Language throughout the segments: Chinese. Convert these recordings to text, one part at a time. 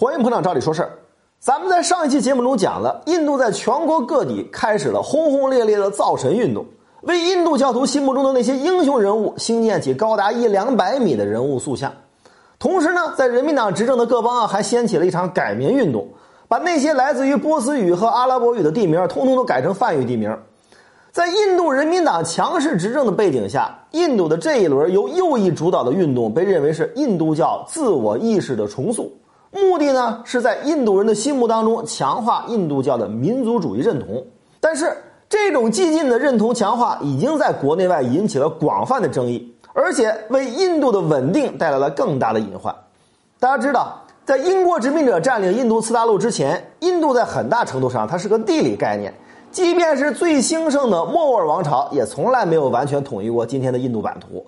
欢迎捧场，照理说事儿。咱们在上一期节目中讲了，印度在全国各地开始了轰轰烈烈的造神运动，为印度教徒心目中的那些英雄人物兴建起高达一两百米的人物塑像。同时呢，在人民党执政的各邦啊，还掀起了一场改名运动，把那些来自于波斯语和阿拉伯语的地名，通通都改成梵语地名。在印度人民党强势执政的背景下，印度的这一轮由右翼主导的运动，被认为是印度教自我意识的重塑。目的呢，是在印度人的心目当中强化印度教的民族主义认同。但是，这种激进的认同强化已经在国内外引起了广泛的争议，而且为印度的稳定带来了更大的隐患。大家知道，在英国殖民者占领印度次大陆之前，印度在很大程度上它是个地理概念，即便是最兴盛的莫卧儿王朝，也从来没有完全统一过今天的印度版图。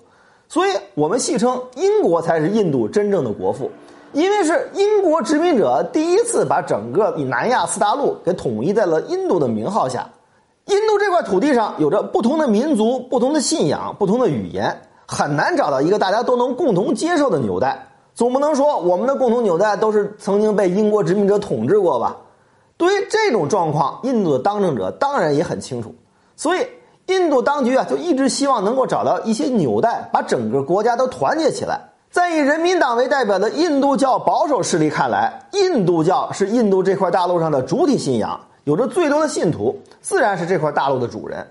所以，我们戏称英国才是印度真正的国父。因为是英国殖民者第一次把整个南亚四大陆给统一在了印度的名号下，印度这块土地上有着不同的民族、不同的信仰、不同的语言，很难找到一个大家都能共同接受的纽带。总不能说我们的共同纽带都是曾经被英国殖民者统治过吧？对于这种状况，印度的当政者当然也很清楚，所以印度当局啊就一直希望能够找到一些纽带，把整个国家都团结起来。在以人民党为代表的印度教保守势力看来，印度教是印度这块大陆上的主体信仰，有着最多的信徒，自然是这块大陆的主人。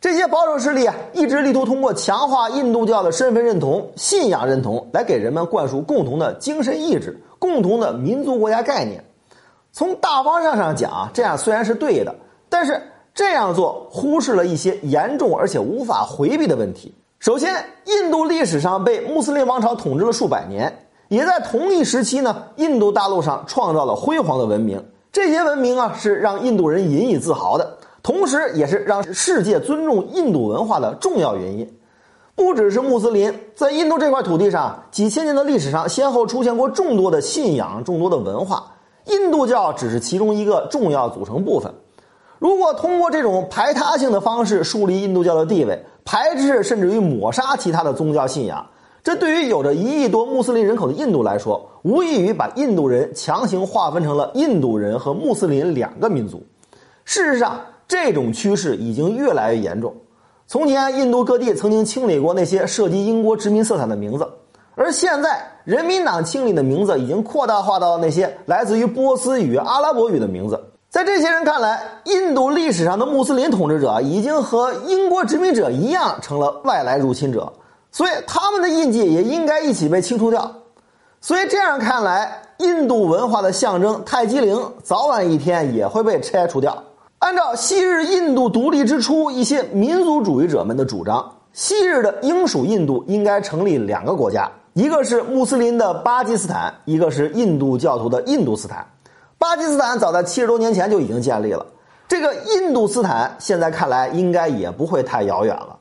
这些保守势力啊，一直力图通过强化印度教的身份认同、信仰认同，来给人们灌输共同的精神意志、共同的民族国家概念。从大方向上讲，这样虽然是对的，但是这样做忽视了一些严重而且无法回避的问题。首先，印度历史上被穆斯林王朝统治了数百年，也在同一时期呢，印度大陆上创造了辉煌的文明。这些文明啊，是让印度人引以自豪的，同时也是让世界尊重印度文化的重要原因。不只是穆斯林，在印度这块土地上，几千年的历史上，先后出现过众多的信仰、众多的文化，印度教只是其中一个重要组成部分。如果通过这种排他性的方式树立印度教的地位，排斥甚至于抹杀其他的宗教信仰，这对于有着一亿多穆斯林人口的印度来说，无异于把印度人强行划分成了印度人和穆斯林两个民族。事实上，这种趋势已经越来越严重。从前，印度各地曾经清理过那些涉及英国殖民色彩的名字，而现在，人民党清理的名字已经扩大化到那些来自于波斯语、阿拉伯语的名字。在这些人看来，印度历史上的穆斯林统治者已经和英国殖民者一样成了外来入侵者，所以他们的印记也应该一起被清除掉。所以这样看来，印度文化的象征泰姬陵早晚一天也会被拆除掉。按照昔日印度独立之初一些民族主义者们的主张，昔日的英属印度应该成立两个国家，一个是穆斯林的巴基斯坦，一个是印度教徒的印度斯坦。巴基斯坦早在七十多年前就已经建立了，这个印度斯坦现在看来应该也不会太遥远了。